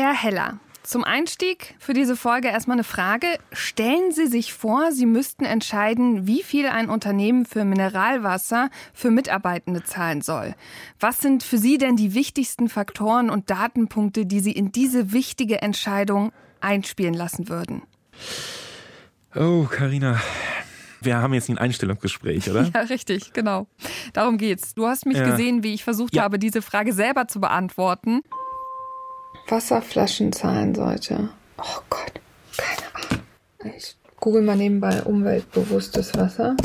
Herr Heller, zum Einstieg für diese Folge erstmal eine Frage. Stellen Sie sich vor, Sie müssten entscheiden, wie viel ein Unternehmen für Mineralwasser für Mitarbeitende zahlen soll. Was sind für Sie denn die wichtigsten Faktoren und Datenpunkte, die Sie in diese wichtige Entscheidung einspielen lassen würden? Oh, Karina. Wir haben jetzt ein Einstellungsgespräch, oder? Ja, richtig, genau. Darum geht's. Du hast mich ja. gesehen, wie ich versucht ja. habe, diese Frage selber zu beantworten. Wasserflaschen zahlen sollte. Oh Gott, keine Ahnung. Ich google mal nebenbei umweltbewusstes Wasser.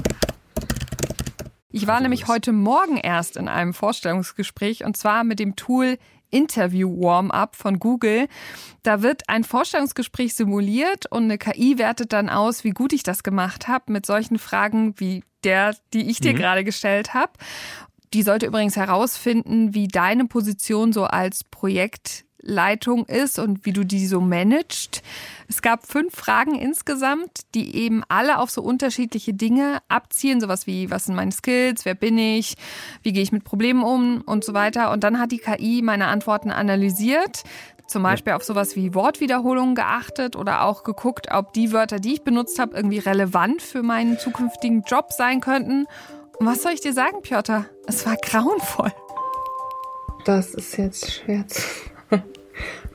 Ich war nämlich heute Morgen erst in einem Vorstellungsgespräch und zwar mit dem Tool Interview Warm-up von Google. Da wird ein Vorstellungsgespräch simuliert und eine KI wertet dann aus, wie gut ich das gemacht habe mit solchen Fragen wie der, die ich dir mhm. gerade gestellt habe. Die sollte übrigens herausfinden, wie deine Position so als Projekt Leitung ist und wie du die so managst. Es gab fünf Fragen insgesamt, die eben alle auf so unterschiedliche Dinge abzielen, sowas wie, was sind meine Skills, wer bin ich, wie gehe ich mit Problemen um und so weiter. Und dann hat die KI meine Antworten analysiert, zum Beispiel auf sowas wie Wortwiederholungen geachtet oder auch geguckt, ob die Wörter, die ich benutzt habe, irgendwie relevant für meinen zukünftigen Job sein könnten. Und was soll ich dir sagen, Piotr? Es war grauenvoll. Das ist jetzt schwer zu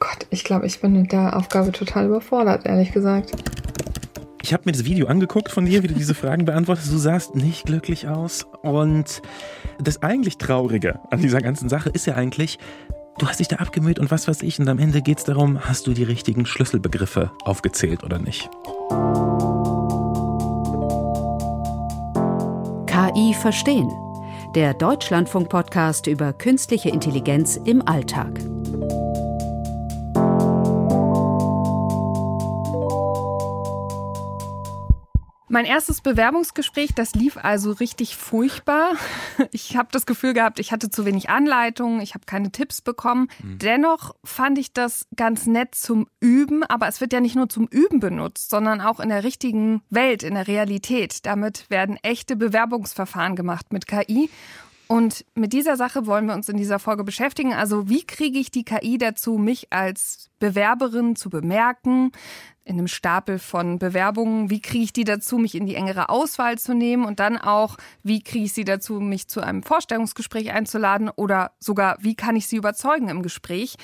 Gott, ich glaube, ich bin mit der Aufgabe total überfordert, ehrlich gesagt. Ich habe mir das Video angeguckt von dir, wie du diese Fragen beantwortest. Du sahst nicht glücklich aus. Und das eigentlich Traurige an dieser ganzen Sache ist ja eigentlich, du hast dich da abgemüht und was weiß ich. Und am Ende geht es darum, hast du die richtigen Schlüsselbegriffe aufgezählt oder nicht? KI verstehen. Der Deutschlandfunk-Podcast über künstliche Intelligenz im Alltag. Mein erstes Bewerbungsgespräch, das lief also richtig furchtbar. Ich habe das Gefühl gehabt, ich hatte zu wenig Anleitungen, ich habe keine Tipps bekommen. Mhm. Dennoch fand ich das ganz nett zum Üben, aber es wird ja nicht nur zum Üben benutzt, sondern auch in der richtigen Welt, in der Realität. Damit werden echte Bewerbungsverfahren gemacht mit KI. Und mit dieser Sache wollen wir uns in dieser Folge beschäftigen. Also wie kriege ich die KI dazu, mich als Bewerberin zu bemerken in einem Stapel von Bewerbungen? Wie kriege ich die dazu, mich in die engere Auswahl zu nehmen? Und dann auch, wie kriege ich sie dazu, mich zu einem Vorstellungsgespräch einzuladen? Oder sogar, wie kann ich sie überzeugen im Gespräch?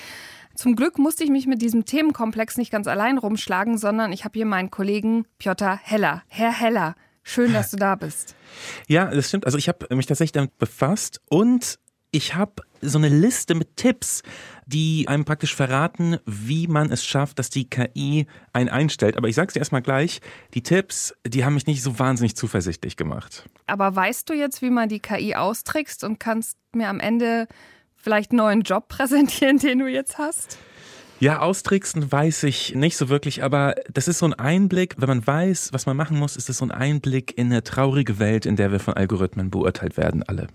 Zum Glück musste ich mich mit diesem Themenkomplex nicht ganz allein rumschlagen, sondern ich habe hier meinen Kollegen Piotr Heller. Herr Heller, Schön, dass du da bist. Ja, das stimmt. Also ich habe mich tatsächlich damit befasst und ich habe so eine Liste mit Tipps, die einem praktisch verraten, wie man es schafft, dass die KI einen einstellt. Aber ich sage es dir erstmal gleich, die Tipps, die haben mich nicht so wahnsinnig zuversichtlich gemacht. Aber weißt du jetzt, wie man die KI austrickst und kannst mir am Ende vielleicht einen neuen Job präsentieren, den du jetzt hast? Ja, austricksen weiß ich nicht so wirklich, aber das ist so ein Einblick, wenn man weiß, was man machen muss, ist es so ein Einblick in eine traurige Welt, in der wir von Algorithmen beurteilt werden, alle.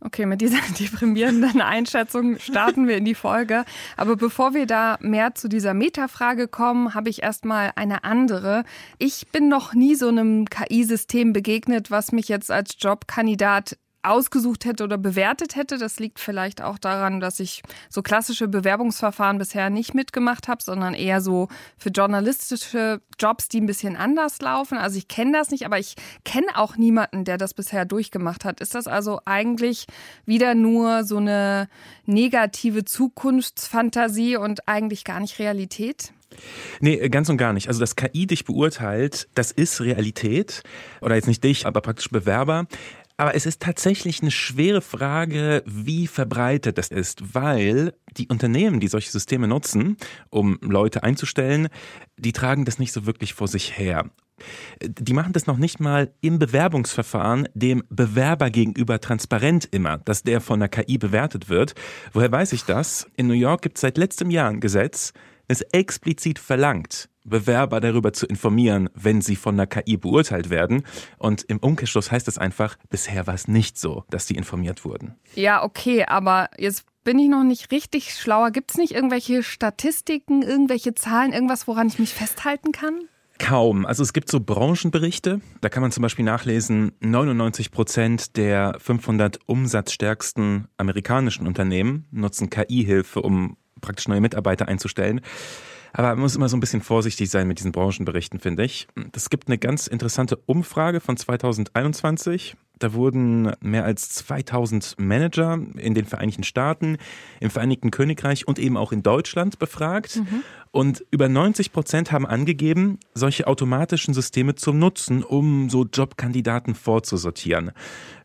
Okay, mit dieser deprimierenden Einschätzung starten wir in die Folge. Aber bevor wir da mehr zu dieser Metafrage kommen, habe ich erstmal eine andere. Ich bin noch nie so einem KI-System begegnet, was mich jetzt als Jobkandidat ausgesucht hätte oder bewertet hätte. Das liegt vielleicht auch daran, dass ich so klassische Bewerbungsverfahren bisher nicht mitgemacht habe, sondern eher so für journalistische Jobs, die ein bisschen anders laufen. Also ich kenne das nicht, aber ich kenne auch niemanden, der das bisher durchgemacht hat. Ist das also eigentlich wieder nur so eine negative Zukunftsfantasie und eigentlich gar nicht Realität? Nee, ganz und gar nicht. Also, dass KI dich beurteilt, das ist Realität. Oder jetzt nicht dich, aber praktisch Bewerber. Aber es ist tatsächlich eine schwere Frage, wie verbreitet das ist, weil die Unternehmen, die solche Systeme nutzen, um Leute einzustellen, die tragen das nicht so wirklich vor sich her. Die machen das noch nicht mal im Bewerbungsverfahren dem Bewerber gegenüber transparent immer, dass der von der KI bewertet wird. Woher weiß ich das? In New York gibt es seit letztem Jahr ein Gesetz, das explizit verlangt, Bewerber darüber zu informieren, wenn sie von der KI beurteilt werden. Und im Umkehrschluss heißt es einfach, bisher war es nicht so, dass sie informiert wurden. Ja, okay, aber jetzt bin ich noch nicht richtig schlauer. Gibt es nicht irgendwelche Statistiken, irgendwelche Zahlen, irgendwas, woran ich mich festhalten kann? Kaum. Also es gibt so Branchenberichte, da kann man zum Beispiel nachlesen, 99 Prozent der 500 umsatzstärksten amerikanischen Unternehmen nutzen KI-Hilfe, um praktisch neue Mitarbeiter einzustellen. Aber man muss immer so ein bisschen vorsichtig sein mit diesen Branchenberichten, finde ich. Es gibt eine ganz interessante Umfrage von 2021. Da wurden mehr als 2000 Manager in den Vereinigten Staaten, im Vereinigten Königreich und eben auch in Deutschland befragt. Mhm. Und über 90 Prozent haben angegeben, solche automatischen Systeme zu nutzen, um so Jobkandidaten vorzusortieren.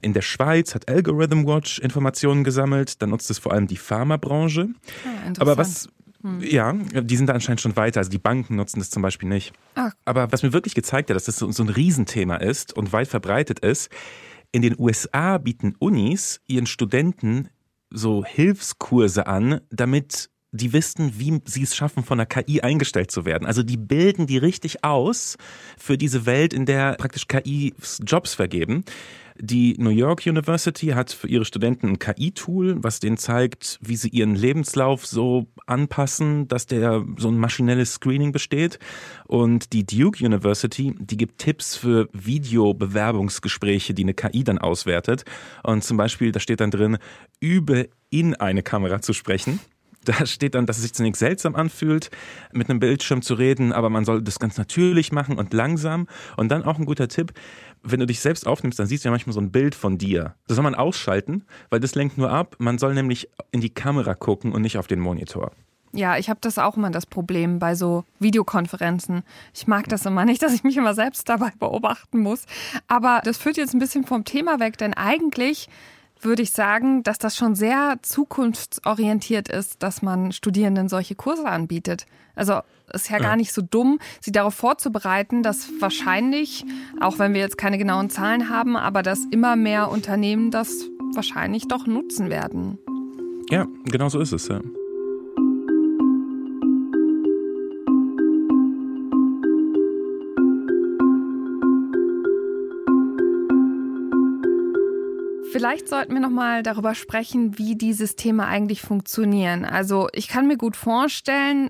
In der Schweiz hat Algorithm Watch Informationen gesammelt, da nutzt es vor allem die Pharmabranche. Ah, Aber was hm. Ja, die sind da anscheinend schon weiter. Also die Banken nutzen das zum Beispiel nicht. Ach. Aber was mir wirklich gezeigt hat, dass das so ein Riesenthema ist und weit verbreitet ist, in den USA bieten Unis ihren Studenten so Hilfskurse an, damit die wissen, wie sie es schaffen, von der KI eingestellt zu werden. Also die bilden die richtig aus für diese Welt, in der praktisch KI Jobs vergeben. Die New York University hat für ihre Studenten ein KI-Tool, was denen zeigt, wie sie ihren Lebenslauf so anpassen, dass der so ein maschinelles Screening besteht. Und die Duke University, die gibt Tipps für Videobewerbungsgespräche, die eine KI dann auswertet. Und zum Beispiel, da steht dann drin, übe in eine Kamera zu sprechen. Da steht dann, dass es sich zunächst seltsam anfühlt, mit einem Bildschirm zu reden, aber man soll das ganz natürlich machen und langsam. Und dann auch ein guter Tipp, wenn du dich selbst aufnimmst, dann siehst du ja manchmal so ein Bild von dir. Das soll man ausschalten, weil das lenkt nur ab. Man soll nämlich in die Kamera gucken und nicht auf den Monitor. Ja, ich habe das auch immer das Problem bei so Videokonferenzen. Ich mag das immer nicht, dass ich mich immer selbst dabei beobachten muss. Aber das führt jetzt ein bisschen vom Thema weg, denn eigentlich würde ich sagen, dass das schon sehr zukunftsorientiert ist, dass man Studierenden solche Kurse anbietet. Also ist ja gar nicht so dumm, sie darauf vorzubereiten, dass wahrscheinlich, auch wenn wir jetzt keine genauen Zahlen haben, aber dass immer mehr Unternehmen das wahrscheinlich doch nutzen werden. Ja, genau so ist es. Ja. Vielleicht sollten wir noch mal darüber sprechen, wie die Systeme eigentlich funktionieren. Also ich kann mir gut vorstellen,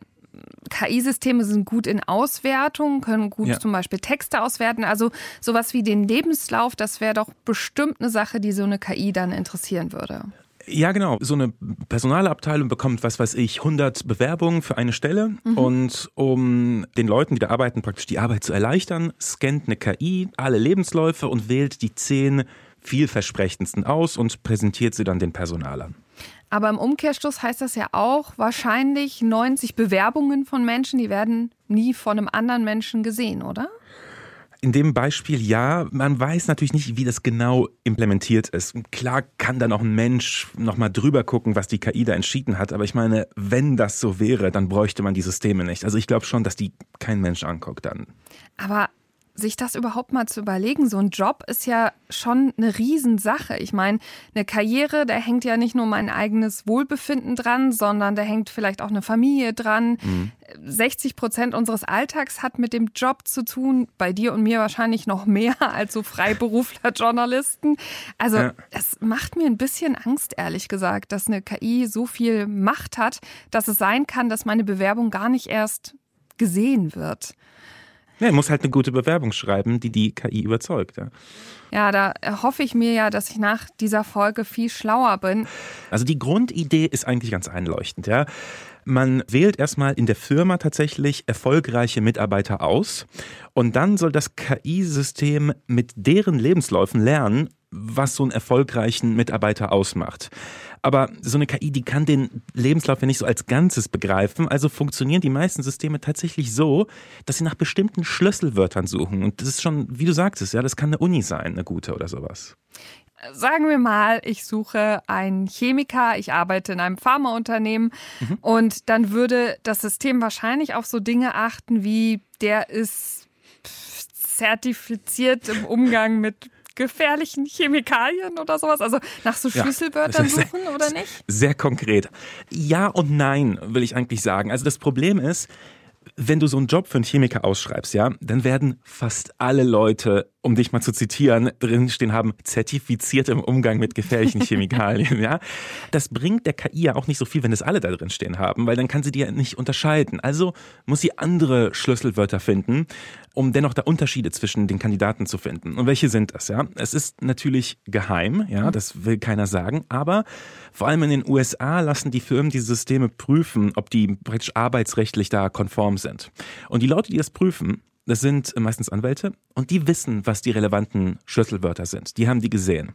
KI-Systeme sind gut in Auswertung, können gut ja. zum Beispiel Texte auswerten. Also sowas wie den Lebenslauf, das wäre doch bestimmt eine Sache, die so eine KI dann interessieren würde. Ja, genau. So eine Personalabteilung bekommt, was weiß ich, 100 Bewerbungen für eine Stelle. Mhm. Und um den Leuten, die da arbeiten, praktisch die Arbeit zu erleichtern, scannt eine KI alle Lebensläufe und wählt die zehn vielversprechendsten aus und präsentiert sie dann den Personalern. Aber im Umkehrschluss heißt das ja auch, wahrscheinlich 90 Bewerbungen von Menschen, die werden nie von einem anderen Menschen gesehen, oder? In dem Beispiel ja, man weiß natürlich nicht, wie das genau implementiert ist. Klar kann dann auch ein Mensch nochmal drüber gucken, was die KI da entschieden hat, aber ich meine, wenn das so wäre, dann bräuchte man die Systeme nicht. Also ich glaube schon, dass die kein Mensch anguckt dann. Aber sich das überhaupt mal zu überlegen. So ein Job ist ja schon eine Riesensache. Ich meine, eine Karriere, da hängt ja nicht nur mein eigenes Wohlbefinden dran, sondern da hängt vielleicht auch eine Familie dran. Mhm. 60 Prozent unseres Alltags hat mit dem Job zu tun. Bei dir und mir wahrscheinlich noch mehr als so Freiberufler-Journalisten. Also, ja. es macht mir ein bisschen Angst, ehrlich gesagt, dass eine KI so viel Macht hat, dass es sein kann, dass meine Bewerbung gar nicht erst gesehen wird. Ja, er muss halt eine gute Bewerbung schreiben, die die KI überzeugt. Ja. ja, da hoffe ich mir ja, dass ich nach dieser Folge viel schlauer bin. Also die Grundidee ist eigentlich ganz einleuchtend. Ja. Man wählt erstmal in der Firma tatsächlich erfolgreiche Mitarbeiter aus und dann soll das KI-System mit deren Lebensläufen lernen, was so einen erfolgreichen Mitarbeiter ausmacht. Aber so eine KI, die kann den Lebenslauf ja nicht so als Ganzes begreifen. Also funktionieren die meisten Systeme tatsächlich so, dass sie nach bestimmten Schlüsselwörtern suchen. Und das ist schon, wie du sagtest, ja, das kann eine Uni sein, eine gute oder sowas. Sagen wir mal, ich suche einen Chemiker, ich arbeite in einem Pharmaunternehmen mhm. und dann würde das System wahrscheinlich auf so Dinge achten wie, der ist zertifiziert im Umgang mit gefährlichen Chemikalien oder sowas? Also nach so Schlüsselwörtern ja, suchen oder nicht? Sehr konkret. Ja und nein, will ich eigentlich sagen. Also das Problem ist, wenn du so einen Job für einen Chemiker ausschreibst, ja, dann werden fast alle Leute, um dich mal zu zitieren, drinstehen haben, zertifiziert im Umgang mit gefährlichen Chemikalien, ja. Das bringt der KI ja auch nicht so viel, wenn es alle da drin stehen haben, weil dann kann sie die ja nicht unterscheiden. Also muss sie andere Schlüsselwörter finden. um dennoch da Unterschiede zwischen den Kandidaten zu finden. Und welche sind das? Ja, es ist natürlich geheim, ja, das will keiner sagen, aber vor allem in den USA lassen die Firmen diese Systeme prüfen, ob die praktisch arbeitsrechtlich da konform sind. Und die Leute, die das prüfen, das sind meistens Anwälte und die wissen, was die relevanten Schlüsselwörter sind. Die haben die gesehen.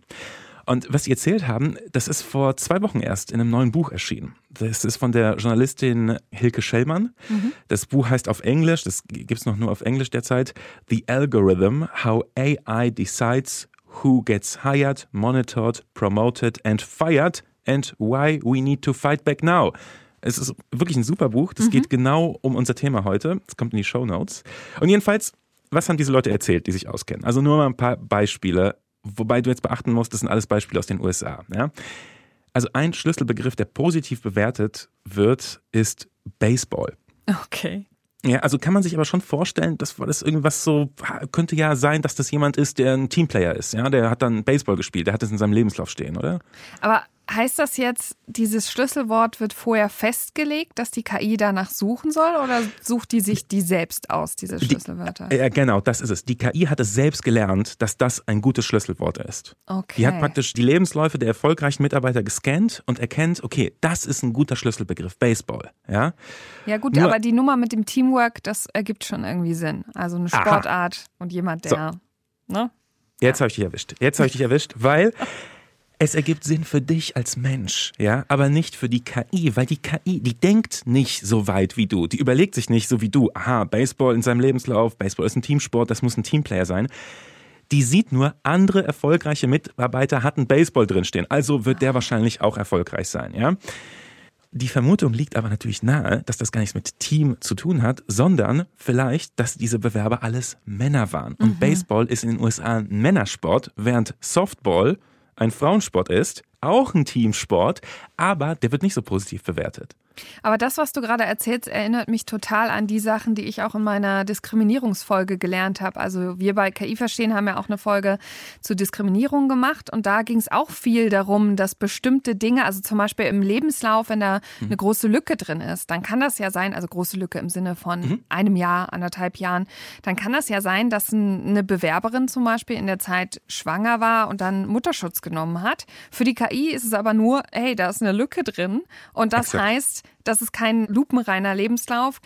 Und was Sie erzählt haben, das ist vor zwei Wochen erst in einem neuen Buch erschienen. Das ist von der Journalistin Hilke Schellmann. Mhm. Das Buch heißt auf Englisch, das gibt es noch nur auf Englisch derzeit, The Algorithm, How AI Decides Who Gets Hired, Monitored, Promoted and Fired and Why We Need to Fight Back Now. Es ist wirklich ein super Buch. Das mhm. geht genau um unser Thema heute. Das kommt in die Show Notes. Und jedenfalls, was haben diese Leute erzählt, die sich auskennen? Also nur mal ein paar Beispiele wobei du jetzt beachten musst, das sind alles Beispiele aus den USA. Ja? Also ein Schlüsselbegriff, der positiv bewertet wird, ist Baseball. Okay. Ja, also kann man sich aber schon vorstellen, dass das irgendwas so könnte ja sein, dass das jemand ist, der ein Teamplayer ist. Ja, der hat dann Baseball gespielt, der hat es in seinem Lebenslauf stehen, oder? Aber heißt das jetzt, dieses Schlüsselwort wird vorher festgelegt, dass die KI danach suchen soll oder sucht die sich die selbst aus, diese Schlüsselwörter? Die, ja, genau, das ist es. Die KI hat es selbst gelernt, dass das ein gutes Schlüsselwort ist. Okay. Die hat praktisch die Lebensläufe der erfolgreichen Mitarbeiter gescannt und erkennt, okay, das ist ein guter Schlüsselbegriff, Baseball. Ja, ja gut, Nur, aber die Nummer mit dem Teamwork, das ergibt schon irgendwie Sinn. Also eine Sportart Aha. und jemand, der. So. Ne? Jetzt ja. habe ich dich erwischt. Jetzt habe ich dich erwischt, weil es ergibt Sinn für dich als Mensch, ja, aber nicht für die KI, weil die KI, die denkt nicht so weit wie du. Die überlegt sich nicht so wie du, aha, Baseball in seinem Lebenslauf, Baseball ist ein Teamsport, das muss ein Teamplayer sein. Die sieht nur, andere erfolgreiche Mitarbeiter hatten Baseball drinstehen, also wird der wahrscheinlich auch erfolgreich sein, ja. Die Vermutung liegt aber natürlich nahe, dass das gar nichts mit Team zu tun hat, sondern vielleicht, dass diese Bewerber alles Männer waren. Und mhm. Baseball ist in den USA ein Männersport, während Softball ein Frauensport ist, auch ein Teamsport, aber der wird nicht so positiv bewertet. Aber das, was du gerade erzählst, erinnert mich total an die Sachen, die ich auch in meiner Diskriminierungsfolge gelernt habe. Also wir bei KI Verstehen haben ja auch eine Folge zu Diskriminierung gemacht und da ging es auch viel darum, dass bestimmte Dinge, also zum Beispiel im Lebenslauf, wenn da mhm. eine große Lücke drin ist, dann kann das ja sein, also große Lücke im Sinne von mhm. einem Jahr, anderthalb Jahren, dann kann das ja sein, dass eine Bewerberin zum Beispiel in der Zeit schwanger war und dann Mutterschutz genommen hat. Für die KI ist es aber nur, hey, da ist eine Lücke drin und das Exakt. heißt, das ist kein lupenreiner Lebenslauf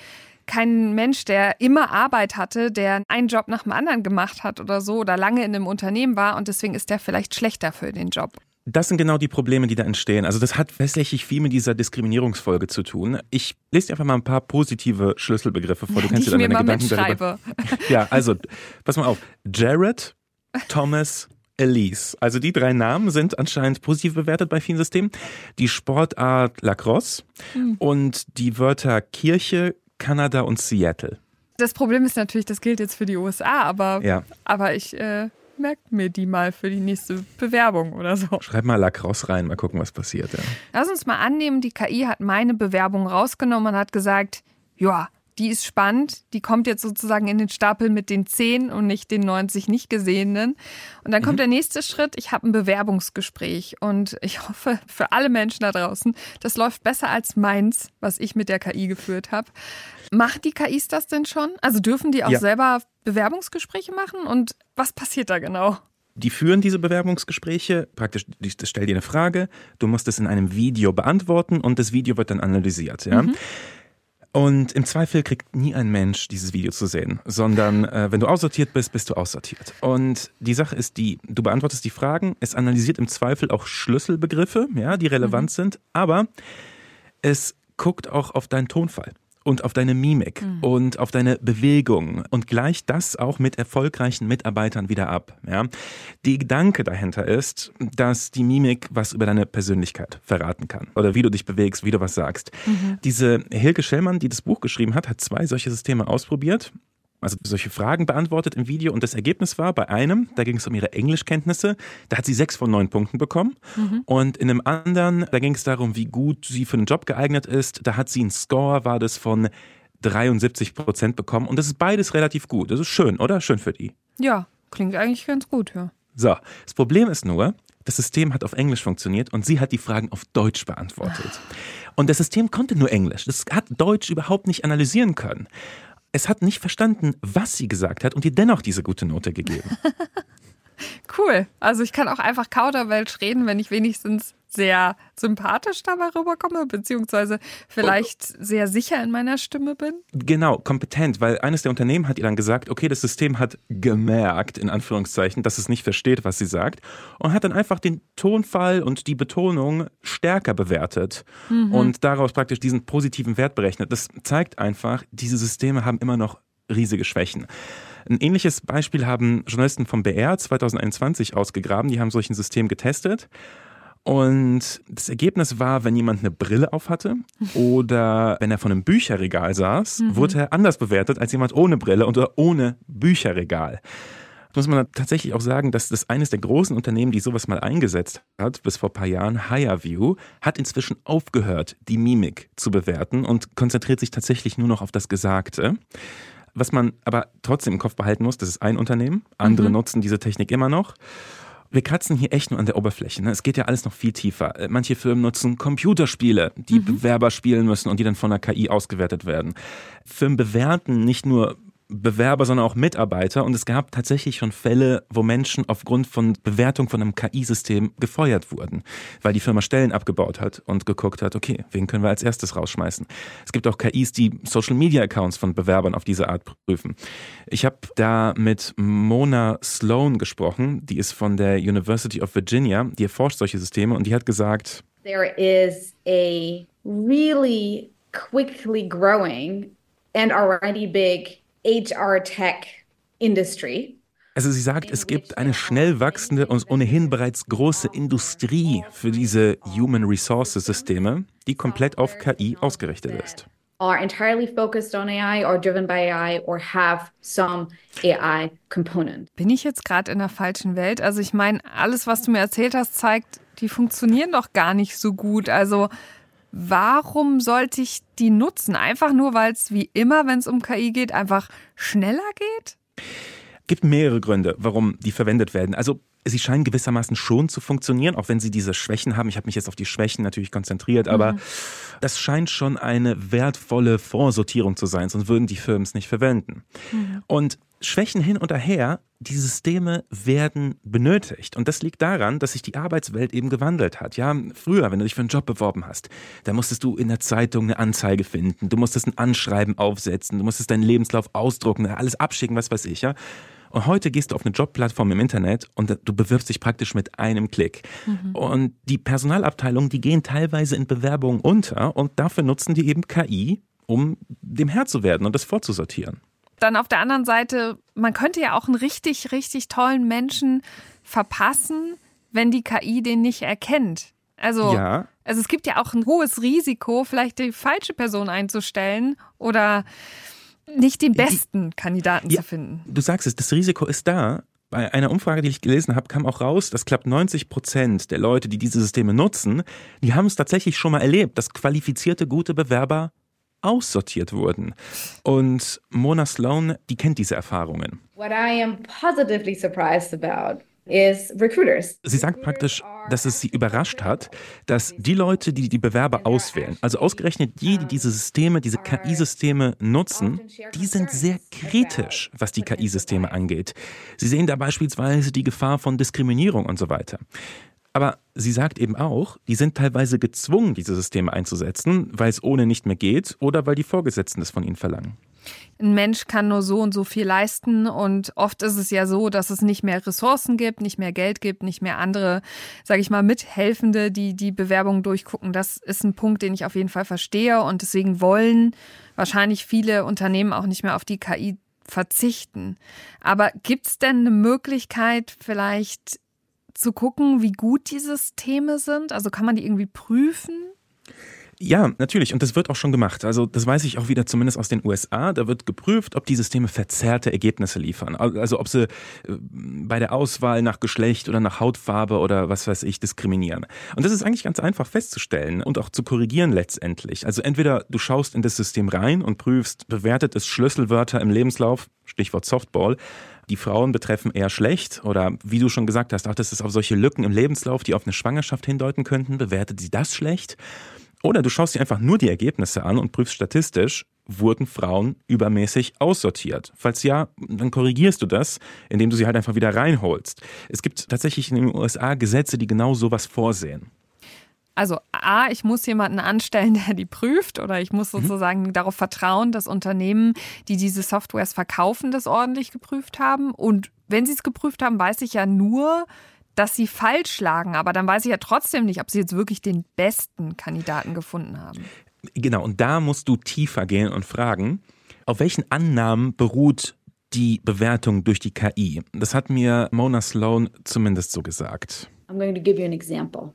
kein Mensch, der immer Arbeit hatte, der einen Job nach dem anderen gemacht hat oder so oder lange in einem Unternehmen war und deswegen ist der vielleicht schlechter für den Job. Das sind genau die Probleme, die da entstehen. Also das hat tatsächlich viel mit dieser Diskriminierungsfolge zu tun. Ich lese dir einfach mal ein paar positive Schlüsselbegriffe vor. Du kannst dir dann deine Gedanken darüber. Ja, also pass mal auf. Jared, Thomas, Elise. Also die drei Namen sind anscheinend positiv bewertet bei vielen Systemen. Die Sportart Lacrosse hm. und die Wörter Kirche, Kanada und Seattle. Das Problem ist natürlich, das gilt jetzt für die USA, aber, ja. aber ich äh, merke mir die mal für die nächste Bewerbung oder so. Schreib mal Lacrosse rein, mal gucken, was passiert. Ja. Lass uns mal annehmen, die KI hat meine Bewerbung rausgenommen und hat gesagt, ja, die ist spannend. Die kommt jetzt sozusagen in den Stapel mit den 10 und nicht den 90 nicht gesehenen. Und dann kommt mhm. der nächste Schritt. Ich habe ein Bewerbungsgespräch und ich hoffe für alle Menschen da draußen, das läuft besser als meins, was ich mit der KI geführt habe. Machen die KIs das denn schon? Also dürfen die auch ja. selber Bewerbungsgespräche machen? Und was passiert da genau? Die führen diese Bewerbungsgespräche, praktisch, das stellt dir eine Frage, du musst es in einem Video beantworten und das Video wird dann analysiert. Ja? Mhm. Und im Zweifel kriegt nie ein Mensch dieses Video zu sehen, sondern äh, wenn du aussortiert bist, bist du aussortiert. Und die Sache ist die, du beantwortest die Fragen, es analysiert im Zweifel auch Schlüsselbegriffe, ja, die relevant mhm. sind, aber es guckt auch auf deinen Tonfall und auf deine Mimik mhm. und auf deine Bewegung und gleicht das auch mit erfolgreichen Mitarbeitern wieder ab. Ja? Die Gedanke dahinter ist, dass die Mimik was über deine Persönlichkeit verraten kann oder wie du dich bewegst, wie du was sagst. Mhm. Diese Hilke Schellmann, die das Buch geschrieben hat, hat zwei solche Systeme ausprobiert also solche Fragen beantwortet im Video und das Ergebnis war bei einem, da ging es um ihre Englischkenntnisse, da hat sie sechs von neun Punkten bekommen mhm. und in einem anderen, da ging es darum, wie gut sie für einen Job geeignet ist, da hat sie einen Score, war das von 73 Prozent bekommen und das ist beides relativ gut. Das ist schön, oder? Schön für die. Ja, klingt eigentlich ganz gut, ja. So, das Problem ist nur, das System hat auf Englisch funktioniert und sie hat die Fragen auf Deutsch beantwortet. Und das System konnte nur Englisch. Das hat Deutsch überhaupt nicht analysieren können. Es hat nicht verstanden, was sie gesagt hat und ihr dennoch diese gute Note gegeben. Cool. Also ich kann auch einfach Kauderwelsch reden, wenn ich wenigstens sehr sympathisch dabei rüberkomme, beziehungsweise vielleicht sehr sicher in meiner Stimme bin. Genau, kompetent, weil eines der Unternehmen hat ihr dann gesagt, okay, das System hat gemerkt, in Anführungszeichen, dass es nicht versteht, was sie sagt, und hat dann einfach den Tonfall und die Betonung stärker bewertet mhm. und daraus praktisch diesen positiven Wert berechnet. Das zeigt einfach, diese Systeme haben immer noch riesige Schwächen. Ein ähnliches Beispiel haben Journalisten vom BR 2021 ausgegraben. Die haben solch ein System getestet. Und das Ergebnis war, wenn jemand eine Brille auf hatte oder wenn er vor einem Bücherregal saß, mhm. wurde er anders bewertet als jemand ohne Brille oder ohne Bücherregal. Muss man tatsächlich auch sagen, dass das eines der großen Unternehmen, die sowas mal eingesetzt hat, bis vor ein paar Jahren, HireView, hat inzwischen aufgehört, die Mimik zu bewerten und konzentriert sich tatsächlich nur noch auf das Gesagte. Was man aber trotzdem im Kopf behalten muss, das ist ein Unternehmen, andere mhm. nutzen diese Technik immer noch. Wir kratzen hier echt nur an der Oberfläche. Ne? Es geht ja alles noch viel tiefer. Äh, manche Firmen nutzen Computerspiele, die mhm. Bewerber spielen müssen und die dann von der KI ausgewertet werden. Firmen bewerten nicht nur Bewerber, sondern auch Mitarbeiter. Und es gab tatsächlich schon Fälle, wo Menschen aufgrund von Bewertung von einem KI-System gefeuert wurden, weil die Firma Stellen abgebaut hat und geguckt hat, okay, wen können wir als erstes rausschmeißen. Es gibt auch KIs, die Social-Media-Accounts von Bewerbern auf diese Art prüfen. Ich habe da mit Mona Sloan gesprochen, die ist von der University of Virginia, die erforscht solche Systeme und die hat gesagt, There is a really quickly growing and already big HR Tech Industry. Also sie sagt, es gibt eine schnell wachsende und ohnehin bereits große Industrie für diese Human Resources Systeme, die komplett auf KI ausgerichtet ist. Are entirely focused on AI or driven by AI or have some AI component. Bin ich jetzt gerade in der falschen Welt? Also ich meine, alles, was du mir erzählt hast, zeigt, die funktionieren doch gar nicht so gut. Also Warum sollte ich die nutzen? Einfach nur, weil es wie immer, wenn es um KI geht, einfach schneller geht? gibt mehrere Gründe, warum die verwendet werden. Also sie scheinen gewissermaßen schon zu funktionieren, auch wenn sie diese Schwächen haben. Ich habe mich jetzt auf die Schwächen natürlich konzentriert, aber mhm. das scheint schon eine wertvolle Vorsortierung zu sein, sonst würden die Firmen es nicht verwenden. Mhm. Und Schwächen hin und her, die Systeme werden benötigt. Und das liegt daran, dass sich die Arbeitswelt eben gewandelt hat. Ja, früher, wenn du dich für einen Job beworben hast, da musstest du in der Zeitung eine Anzeige finden, du musstest ein Anschreiben aufsetzen, du musstest deinen Lebenslauf ausdrucken, alles abschicken, was weiß ich, ja. Und heute gehst du auf eine Jobplattform im Internet und du bewirbst dich praktisch mit einem Klick. Mhm. Und die Personalabteilungen, die gehen teilweise in Bewerbungen unter und dafür nutzen die eben KI, um dem Herr zu werden und das vorzusortieren dann auf der anderen Seite, man könnte ja auch einen richtig, richtig tollen Menschen verpassen, wenn die KI den nicht erkennt. Also, ja. also es gibt ja auch ein hohes Risiko, vielleicht die falsche Person einzustellen oder nicht den besten die, Kandidaten ja, zu finden. Du sagst es, das Risiko ist da. Bei einer Umfrage, die ich gelesen habe, kam auch raus, dass knapp 90 Prozent der Leute, die diese Systeme nutzen, die haben es tatsächlich schon mal erlebt, dass qualifizierte, gute Bewerber aussortiert wurden. Und Mona Sloan, die kennt diese Erfahrungen. What I am positively surprised about Sie sagt praktisch, dass es sie überrascht hat, dass die Leute, die die Bewerber auswählen, also ausgerechnet die, die diese Systeme, diese KI-Systeme nutzen, die sind sehr kritisch, was die KI-Systeme angeht. Sie sehen da beispielsweise die Gefahr von Diskriminierung und so weiter. Aber sie sagt eben auch, die sind teilweise gezwungen, diese Systeme einzusetzen, weil es ohne nicht mehr geht oder weil die Vorgesetzten das von ihnen verlangen. Ein Mensch kann nur so und so viel leisten und oft ist es ja so, dass es nicht mehr Ressourcen gibt, nicht mehr Geld gibt, nicht mehr andere, sage ich mal, Mithelfende, die die Bewerbungen durchgucken. Das ist ein Punkt, den ich auf jeden Fall verstehe und deswegen wollen wahrscheinlich viele Unternehmen auch nicht mehr auf die KI verzichten. Aber gibt es denn eine Möglichkeit, vielleicht zu gucken, wie gut die Systeme sind? Also kann man die irgendwie prüfen? Ja, natürlich. Und das wird auch schon gemacht. Also das weiß ich auch wieder zumindest aus den USA. Da wird geprüft, ob die Systeme verzerrte Ergebnisse liefern. Also ob sie äh, bei der Auswahl nach Geschlecht oder nach Hautfarbe oder was weiß ich diskriminieren. Und das ist eigentlich ganz einfach festzustellen und auch zu korrigieren letztendlich. Also entweder du schaust in das System rein und prüfst, bewertet es Schlüsselwörter im Lebenslauf, Stichwort Softball, die Frauen betreffen eher schlecht oder wie du schon gesagt hast, achtest es auf solche Lücken im Lebenslauf, die auf eine Schwangerschaft hindeuten könnten, bewertet sie das schlecht? Oder du schaust dir einfach nur die Ergebnisse an und prüfst statistisch, wurden Frauen übermäßig aussortiert? Falls ja, dann korrigierst du das, indem du sie halt einfach wieder reinholst. Es gibt tatsächlich in den USA Gesetze, die genau sowas vorsehen. Also A, ich muss jemanden anstellen, der die prüft oder ich muss mhm. sozusagen mhm. darauf vertrauen, dass Unternehmen, die diese Softwares verkaufen, das ordentlich geprüft haben. Und wenn sie es geprüft haben, weiß ich ja nur, dass sie falsch lagen. Aber dann weiß ich ja trotzdem nicht, ob sie jetzt wirklich den besten Kandidaten gefunden haben. Genau, und da musst du tiefer gehen und fragen, auf welchen Annahmen beruht die Bewertung durch die KI? Das hat mir Mona Sloan zumindest so gesagt. I'm going to give you an example.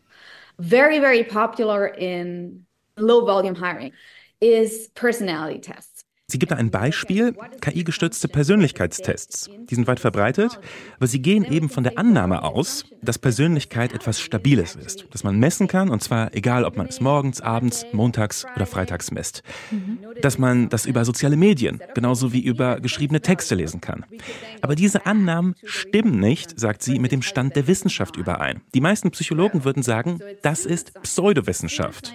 Very, very popular in low volume hiring is personality tests. Sie gibt ein Beispiel, KI-gestützte Persönlichkeitstests. Die sind weit verbreitet, aber sie gehen eben von der Annahme aus, dass Persönlichkeit etwas Stabiles ist, das man messen kann, und zwar egal, ob man es morgens, abends, montags oder freitags misst. Dass man das über soziale Medien, genauso wie über geschriebene Texte lesen kann. Aber diese Annahmen stimmen nicht, sagt sie, mit dem Stand der Wissenschaft überein. Die meisten Psychologen würden sagen, das ist Pseudowissenschaft.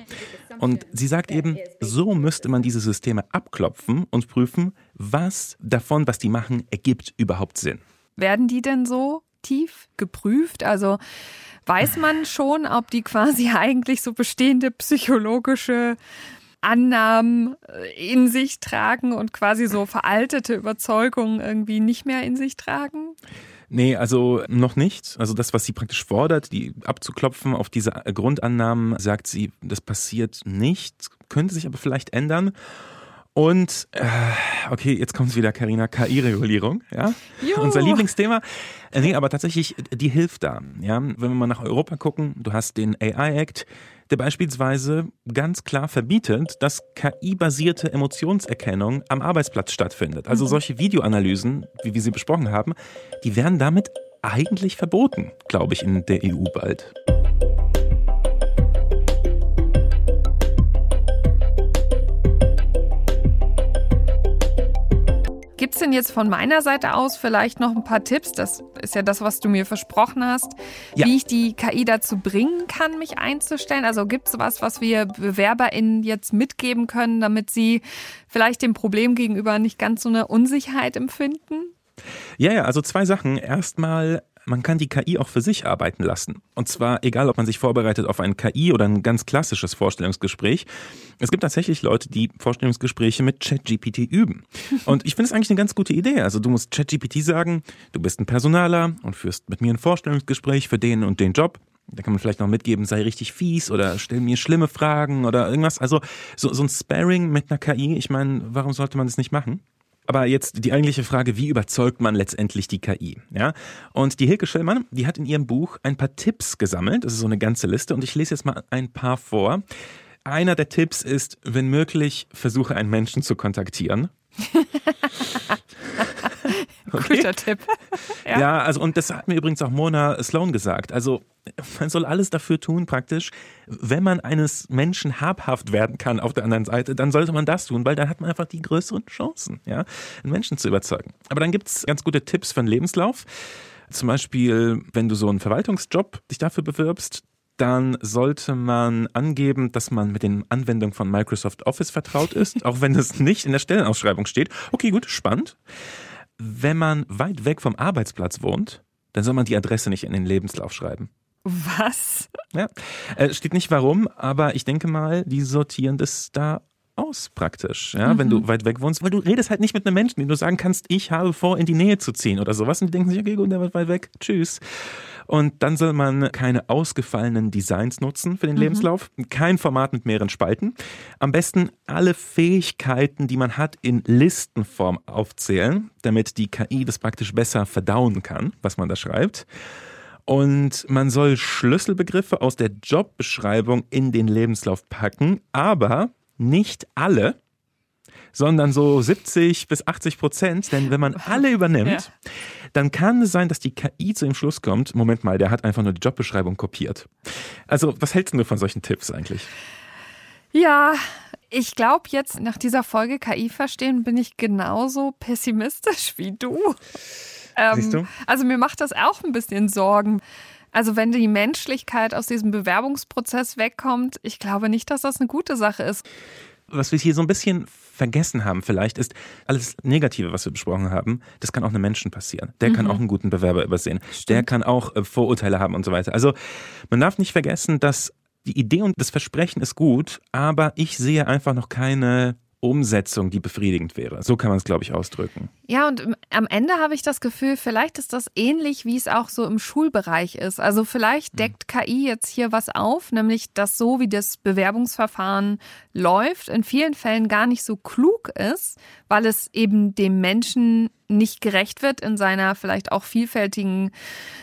Und sie sagt eben, so müsste man diese Systeme abklopfen und prüfen, was davon, was die machen, ergibt überhaupt Sinn. Werden die denn so tief geprüft? Also weiß man schon, ob die quasi eigentlich so bestehende psychologische Annahmen äh, in sich tragen und quasi so veraltete Überzeugungen irgendwie nicht mehr in sich tragen? Nee, also noch nicht. Also das, was sie praktisch fordert, die abzuklopfen auf diese Grundannahmen, sagt sie, das passiert nicht, könnte sich aber vielleicht ändern. Und äh, okay, jetzt kommt es wieder, Karina, KI-Regulierung, ja, Juhu. unser Lieblingsthema. Äh, nee, aber tatsächlich, die hilft da. Ja, wenn wir mal nach Europa gucken, du hast den AI Act, der beispielsweise ganz klar verbietet, dass KI-basierte Emotionserkennung am Arbeitsplatz stattfindet. Also mhm. solche Videoanalysen, wie wir sie besprochen haben, die werden damit eigentlich verboten, glaube ich, in der EU bald. Gibt es denn jetzt von meiner Seite aus vielleicht noch ein paar Tipps? Das ist ja das, was du mir versprochen hast, ja. wie ich die KI dazu bringen kann, mich einzustellen. Also gibt es was, was wir BewerberInnen jetzt mitgeben können, damit sie vielleicht dem Problem gegenüber nicht ganz so eine Unsicherheit empfinden? Ja, ja, also zwei Sachen. Erstmal man kann die KI auch für sich arbeiten lassen. Und zwar egal, ob man sich vorbereitet auf ein KI oder ein ganz klassisches Vorstellungsgespräch. Es gibt tatsächlich Leute, die Vorstellungsgespräche mit ChatGPT üben. Und ich finde es eigentlich eine ganz gute Idee. Also du musst ChatGPT sagen, du bist ein Personaler und führst mit mir ein Vorstellungsgespräch für den und den Job. Da kann man vielleicht noch mitgeben, sei richtig fies oder stell mir schlimme Fragen oder irgendwas. Also so, so ein Sparring mit einer KI, ich meine, warum sollte man das nicht machen? Aber jetzt die eigentliche Frage, wie überzeugt man letztendlich die KI? Ja? Und die Hilke Schellmann, die hat in ihrem Buch ein paar Tipps gesammelt. Das ist so eine ganze Liste und ich lese jetzt mal ein paar vor. Einer der Tipps ist, wenn möglich, versuche einen Menschen zu kontaktieren. Okay. Guter Tipp. Ja. ja, also und das hat mir übrigens auch Mona Sloan gesagt. Also man soll alles dafür tun, praktisch, wenn man eines Menschen habhaft werden kann auf der anderen Seite, dann sollte man das tun, weil dann hat man einfach die größeren Chancen, ja, einen Menschen zu überzeugen. Aber dann gibt es ganz gute Tipps für einen Lebenslauf. Zum Beispiel, wenn du so einen Verwaltungsjob dich dafür bewirbst, dann sollte man angeben, dass man mit den Anwendungen von Microsoft Office vertraut ist, auch wenn es nicht in der Stellenausschreibung steht. Okay, gut, spannend. Wenn man weit weg vom Arbeitsplatz wohnt, dann soll man die Adresse nicht in den Lebenslauf schreiben. Was? Ja, äh, steht nicht warum, aber ich denke mal, die sortieren das da aus praktisch, ja, mhm. wenn du mhm. weit weg wohnst, weil du redest halt nicht mit einem Menschen, den du sagen kannst, ich habe vor, in die Nähe zu ziehen oder sowas und die denken sich, okay, gut, der wird weit weg, tschüss. Und dann soll man keine ausgefallenen Designs nutzen für den mhm. Lebenslauf, kein Format mit mehreren Spalten. Am besten alle Fähigkeiten, die man hat, in Listenform aufzählen, damit die KI das praktisch besser verdauen kann, was man da schreibt. Und man soll Schlüsselbegriffe aus der Jobbeschreibung in den Lebenslauf packen, aber nicht alle, sondern so 70 bis 80 Prozent. Denn wenn man alle übernimmt, ja. dann kann es sein, dass die KI zu dem Schluss kommt, Moment mal, der hat einfach nur die Jobbeschreibung kopiert. Also was hältst du von solchen Tipps eigentlich? Ja, ich glaube jetzt nach dieser Folge KI verstehen bin ich genauso pessimistisch wie du. Ähm, Siehst du? Also mir macht das auch ein bisschen Sorgen. Also wenn die Menschlichkeit aus diesem Bewerbungsprozess wegkommt, ich glaube nicht, dass das eine gute Sache ist. was wir hier so ein bisschen vergessen haben vielleicht, ist alles Negative, was wir besprochen haben, das kann auch einem Menschen passieren. Der mhm. kann auch einen guten Bewerber übersehen. Stimmt. Der kann auch äh, Vorurteile haben und so weiter. Also man darf nicht vergessen, dass die Idee und das Versprechen ist gut, aber ich sehe einfach noch keine Umsetzung, die befriedigend wäre. So kann man es, glaube ich, ausdrücken. Ja, und am Ende habe ich das Gefühl, vielleicht ist das ähnlich, wie es auch so im Schulbereich ist. Also vielleicht mhm. deckt KI jetzt hier was auf, nämlich dass so wie das Bewerbungsverfahren läuft, in vielen Fällen gar nicht so klug ist, weil es eben dem Menschen nicht gerecht wird in seiner vielleicht auch vielfältigen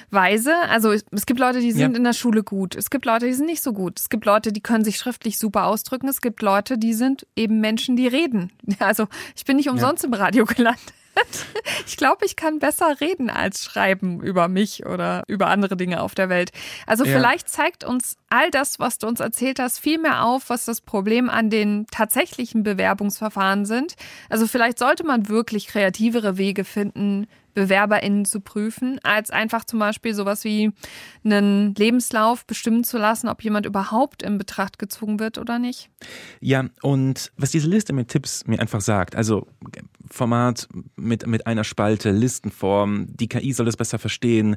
Weise. Also es gibt Leute, die sind ja. in der Schule gut. Es gibt Leute, die sind nicht so gut. Es gibt Leute, die können sich schriftlich super ausdrücken. Es gibt Leute, die sind eben Menschen, die reden. Also ich bin nicht umsonst ja. im Radio gelandet. Ich glaube, ich kann besser reden als schreiben über mich oder über andere Dinge auf der Welt. Also ja. vielleicht zeigt uns all das, was du uns erzählt hast, viel mehr auf, was das Problem an den tatsächlichen Bewerbungsverfahren sind. Also vielleicht sollte man wirklich kreativere Wege finden, BewerberInnen zu prüfen, als einfach zum Beispiel sowas wie einen Lebenslauf bestimmen zu lassen, ob jemand überhaupt in Betracht gezogen wird oder nicht. Ja, und was diese Liste mit Tipps mir einfach sagt, also Format mit, mit einer Spalte, Listenform, die KI soll es besser verstehen,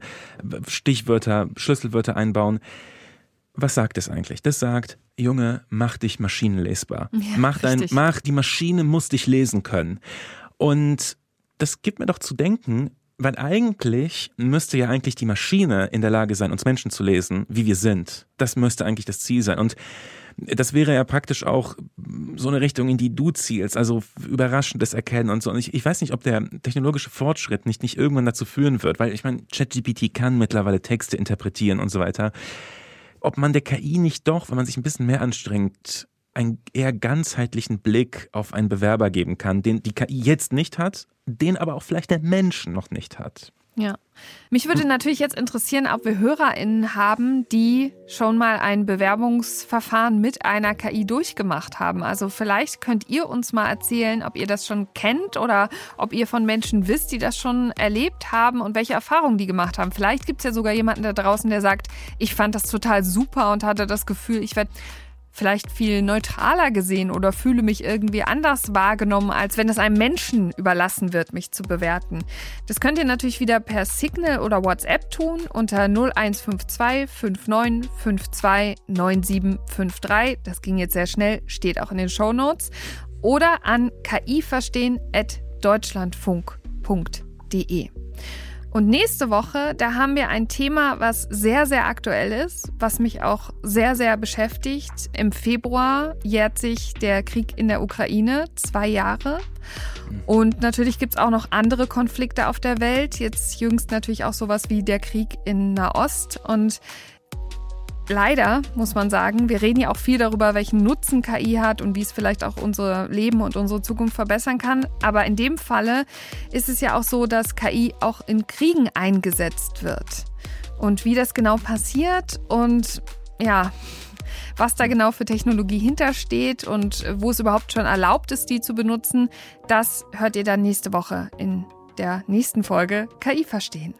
Stichwörter, Schlüsselwörter einbauen. Was sagt es eigentlich? Das sagt, Junge, mach dich maschinenlesbar. Ja, mach, dein, mach, die Maschine muss dich lesen können. Und das gibt mir doch zu denken, weil eigentlich müsste ja eigentlich die Maschine in der Lage sein, uns Menschen zu lesen, wie wir sind. Das müsste eigentlich das Ziel sein. Und das wäre ja praktisch auch so eine Richtung, in die du zielst, also überraschendes Erkennen und so. Und ich, ich weiß nicht, ob der technologische Fortschritt nicht, nicht irgendwann dazu führen wird, weil ich meine, ChatGPT kann mittlerweile Texte interpretieren und so weiter. Ob man der KI nicht doch, wenn man sich ein bisschen mehr anstrengt, einen eher ganzheitlichen Blick auf einen Bewerber geben kann, den die KI jetzt nicht hat, den aber auch vielleicht der Mensch noch nicht hat. Ja. Mich würde natürlich jetzt interessieren, ob wir HörerInnen haben, die schon mal ein Bewerbungsverfahren mit einer KI durchgemacht haben. Also vielleicht könnt ihr uns mal erzählen, ob ihr das schon kennt oder ob ihr von Menschen wisst, die das schon erlebt haben und welche Erfahrungen die gemacht haben. Vielleicht gibt es ja sogar jemanden da draußen, der sagt, ich fand das total super und hatte das Gefühl, ich werde vielleicht viel neutraler gesehen oder fühle mich irgendwie anders wahrgenommen, als wenn es einem Menschen überlassen wird, mich zu bewerten. Das könnt ihr natürlich wieder per Signal oder WhatsApp tun unter 0152 5952 9753. Das ging jetzt sehr schnell, steht auch in den Show Notes. Oder an kiverstehen.deutschlandfunk.de. Und nächste Woche, da haben wir ein Thema, was sehr, sehr aktuell ist, was mich auch sehr, sehr beschäftigt. Im Februar jährt sich der Krieg in der Ukraine, zwei Jahre. Und natürlich gibt es auch noch andere Konflikte auf der Welt. Jetzt jüngst natürlich auch sowas wie der Krieg in Nahost. Und Leider muss man sagen, wir reden ja auch viel darüber, welchen Nutzen KI hat und wie es vielleicht auch unser Leben und unsere Zukunft verbessern kann. Aber in dem Falle ist es ja auch so, dass KI auch in Kriegen eingesetzt wird. Und wie das genau passiert und ja, was da genau für Technologie hintersteht und wo es überhaupt schon erlaubt ist, die zu benutzen, das hört ihr dann nächste Woche in der nächsten Folge KI verstehen.